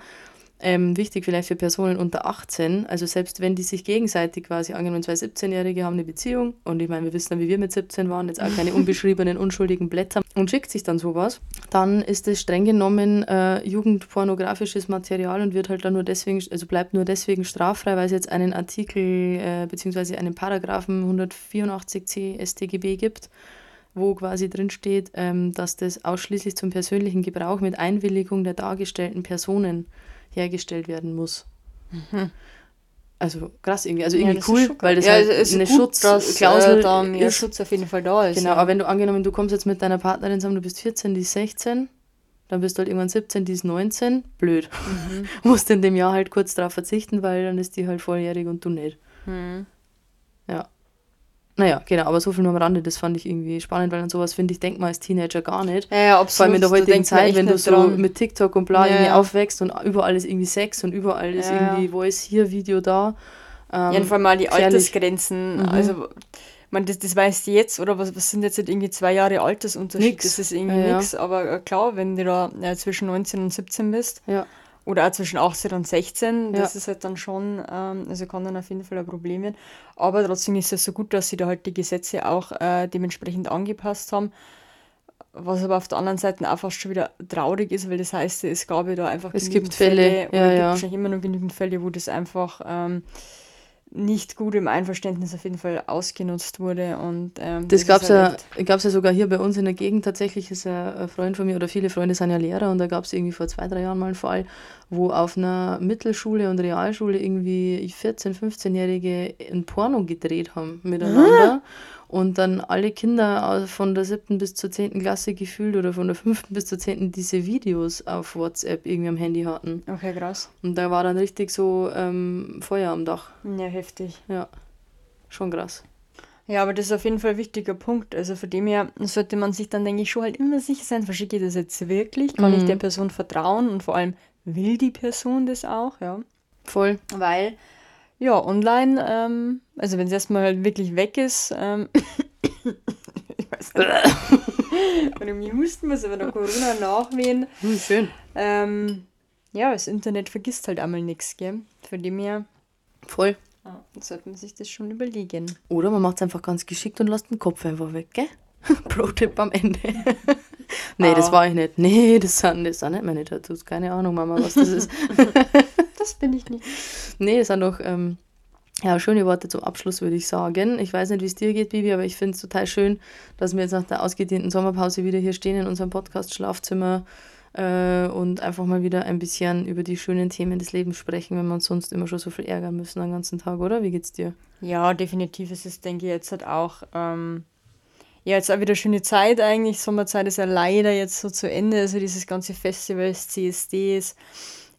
ähm, wichtig vielleicht für Personen unter 18, also selbst wenn die sich gegenseitig quasi angenommen, zwei 17-Jährige haben eine Beziehung und ich meine, wir wissen ja, wie wir mit 17 waren, jetzt auch keine unbeschriebenen, unschuldigen Blätter und schickt sich dann sowas, dann ist es streng genommen äh, jugendpornografisches Material und wird halt dann nur deswegen, also bleibt nur deswegen straffrei, weil es jetzt einen Artikel äh, bzw. einen Paragraphen 184c StGB gibt, wo quasi drin steht, ähm, dass das ausschließlich zum persönlichen Gebrauch mit Einwilligung der dargestellten Personen hergestellt werden muss. Mhm. Also krass irgendwie, also irgendwie ja, cool, weil das ja, halt ist eine Schutzklausel äh, da ist. Schutz auf jeden Fall da ist. Genau, ja. aber wenn du angenommen, du kommst jetzt mit deiner Partnerin zusammen, du bist 14, die ist 16, dann bist du halt irgendwann 17, die ist 19, blöd. Mhm. Musst in dem Jahr halt kurz darauf verzichten, weil dann ist die halt volljährig und du nicht. Mhm. Ja. Naja, genau, aber so viel nur am Rande, das fand ich irgendwie spannend, weil an sowas finde ich, denkt man als Teenager gar nicht. Ja, ja, absolut. Vor allem in der heutigen Zeit, wenn du so dran. mit TikTok und bla ja, irgendwie aufwächst und überall ist irgendwie Sex und überall ist ja. irgendwie Voice hier, Video da. Ähm, ja, und vor allem mal die gefährlich. Altersgrenzen. Mhm. Also, man, das, das weißt du jetzt, oder was, was sind jetzt irgendwie zwei Jahre Altersunterschied? Nix. Das ist irgendwie ja, nichts, aber äh, klar, wenn du da ja, zwischen 19 und 17 bist. Ja oder auch zwischen 18 und 16, das ja. ist halt dann schon, ähm, also kann dann auf jeden Fall ein Problem werden. Aber trotzdem ist es so gut, dass sie da halt die Gesetze auch äh, dementsprechend angepasst haben. Was aber auf der anderen Seite auch fast schon wieder traurig ist, weil das heißt, es gab ja da einfach es gibt Fälle, Fälle ja, ja. es gibt immer noch genügend Fälle, wo das einfach ähm, nicht gut im Einverständnis auf jeden Fall ausgenutzt wurde. Und, ähm, das, gab es ja, gab's ja sogar hier bei uns in der Gegend. Tatsächlich ist ein Freund von mir oder viele Freunde sind ja Lehrer und da gab es irgendwie vor zwei, drei Jahren mal einen Fall, wo auf einer Mittelschule und Realschule irgendwie 14-, 15-Jährige ein Porno gedreht haben miteinander. Hm? Und dann alle Kinder von der siebten bis zur zehnten Klasse gefühlt oder von der fünften bis zur zehnten diese Videos auf WhatsApp irgendwie am Handy hatten. Okay, krass. Und da war dann richtig so ähm, Feuer am Dach. Ja, heftig. Ja, schon krass. Ja, aber das ist auf jeden Fall ein wichtiger Punkt. Also von dem her sollte man sich dann, denke ich, schon halt immer sicher sein, verschicke ich das jetzt wirklich? Kann mhm. ich der Person vertrauen? Und vor allem, will die Person das auch? Ja. Voll. Weil ja, online, ähm, also wenn es erstmal halt wirklich weg ist, ähm, ich weiß nicht, wenn ich husten muss, aber der Corona nachwehen. Hm, schön. Ähm, ja, das Internet vergisst halt einmal nichts, gell? Von dem her. Voll. Ja, sollte man sich das schon überlegen. Oder man macht es einfach ganz geschickt und lässt den Kopf einfach weg, gell? Pro-Tipp am Ende. nee, ah. das war ich nicht. Nee, das sind, das sind nicht meine Tattoos. Keine Ahnung, Mama, was das ist. das bin ich nicht. Nee, das sind doch ähm, ja, schöne Worte zum Abschluss, würde ich sagen. Ich weiß nicht, wie es dir geht, Bibi, aber ich finde es total schön, dass wir jetzt nach der ausgedehnten Sommerpause wieder hier stehen in unserem Podcast-Schlafzimmer äh, und einfach mal wieder ein bisschen über die schönen Themen des Lebens sprechen, wenn wir uns sonst immer schon so viel ärgern müssen den ganzen Tag, oder? Wie geht's dir? Ja, definitiv ist es, denke ich, jetzt halt auch. Ähm ja, jetzt auch wieder schöne Zeit eigentlich. Sommerzeit ist ja leider jetzt so zu Ende. Also dieses ganze Festivals, CSDs,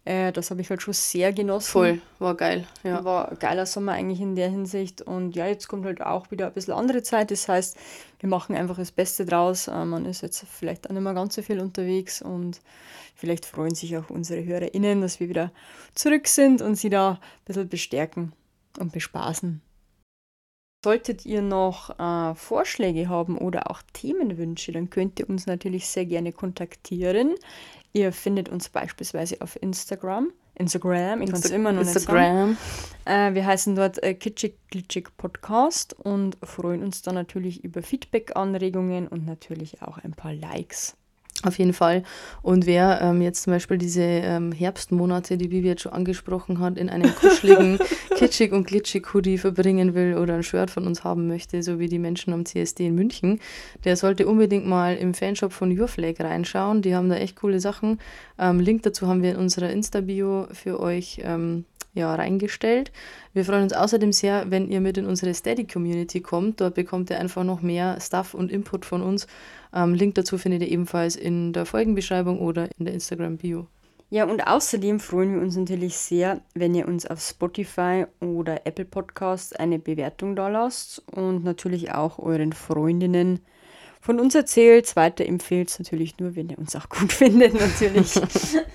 äh, das habe ich halt schon sehr genossen. Voll, war geil. Ja. War ein geiler Sommer eigentlich in der Hinsicht. Und ja, jetzt kommt halt auch wieder ein bisschen andere Zeit. Das heißt, wir machen einfach das Beste draus. Äh, man ist jetzt vielleicht auch nicht mehr ganz so viel unterwegs und vielleicht freuen sich auch unsere HörerInnen, dass wir wieder zurück sind und sie da ein bisschen bestärken und bespaßen. Solltet ihr noch äh, Vorschläge haben oder auch Themenwünsche, dann könnt ihr uns natürlich sehr gerne kontaktieren. Ihr findet uns beispielsweise auf Instagram. Instagram, ich kann es immer noch Instagram. nicht sagen. Äh, wir heißen dort äh, Kitschig Glitschig Podcast und freuen uns dann natürlich über Feedback, Anregungen und natürlich auch ein paar Likes. Auf jeden Fall. Und wer ähm, jetzt zum Beispiel diese ähm, Herbstmonate, die Bibi jetzt schon angesprochen hat, in einem kuscheligen, kitschig und glitschig Hoodie verbringen will oder ein Shirt von uns haben möchte, so wie die Menschen am CSD in München, der sollte unbedingt mal im Fanshop von Your Flag reinschauen. Die haben da echt coole Sachen. Ähm, Link dazu haben wir in unserer Insta-Bio für euch ähm, ja, reingestellt. Wir freuen uns außerdem sehr, wenn ihr mit in unsere Steady-Community kommt. Dort bekommt ihr einfach noch mehr Stuff und Input von uns. Ähm, Link dazu findet ihr ebenfalls in der Folgenbeschreibung oder in der Instagram-Bio. Ja, und außerdem freuen wir uns natürlich sehr, wenn ihr uns auf Spotify oder Apple Podcasts eine Bewertung da lasst und natürlich auch euren Freundinnen von uns erzählt. Weiter empfehlt es natürlich nur, wenn ihr uns auch gut findet, natürlich.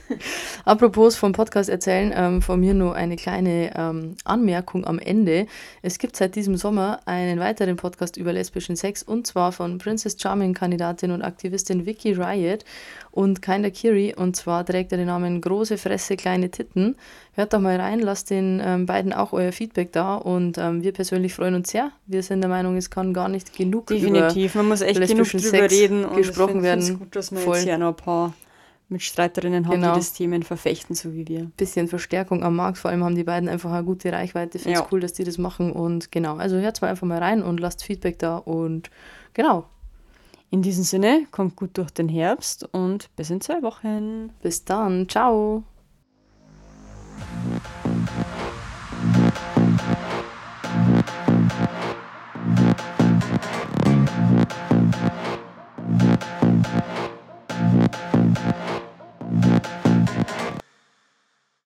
Apropos vom Podcast erzählen, ähm, von mir nur eine kleine ähm, Anmerkung am Ende. Es gibt seit diesem Sommer einen weiteren Podcast über lesbischen Sex und zwar von Princess Charming-Kandidatin und Aktivistin Vicky Riot und Kinder Kiri und zwar trägt er den Namen Große Fresse, kleine Titten. Hört doch mal rein, lasst den ähm, beiden auch euer Feedback da und ähm, wir persönlich freuen uns sehr. Wir sind der Meinung, es kann gar nicht genug Definitiv, man muss echt genug drüber Sex reden und gesprochen werden. Ich gut, dass wir Voll. jetzt hier noch ein paar Mitstreiterinnen haben, genau. die das Themen verfechten, so wie wir. Bisschen Verstärkung am Markt, vor allem haben die beiden einfach eine gute Reichweite. Finde es ja. cool, dass die das machen und genau, also hört mal einfach mal rein und lasst Feedback da und genau. In diesem Sinne, kommt gut durch den Herbst und bis in zwei Wochen. Bis dann, ciao. Thank you.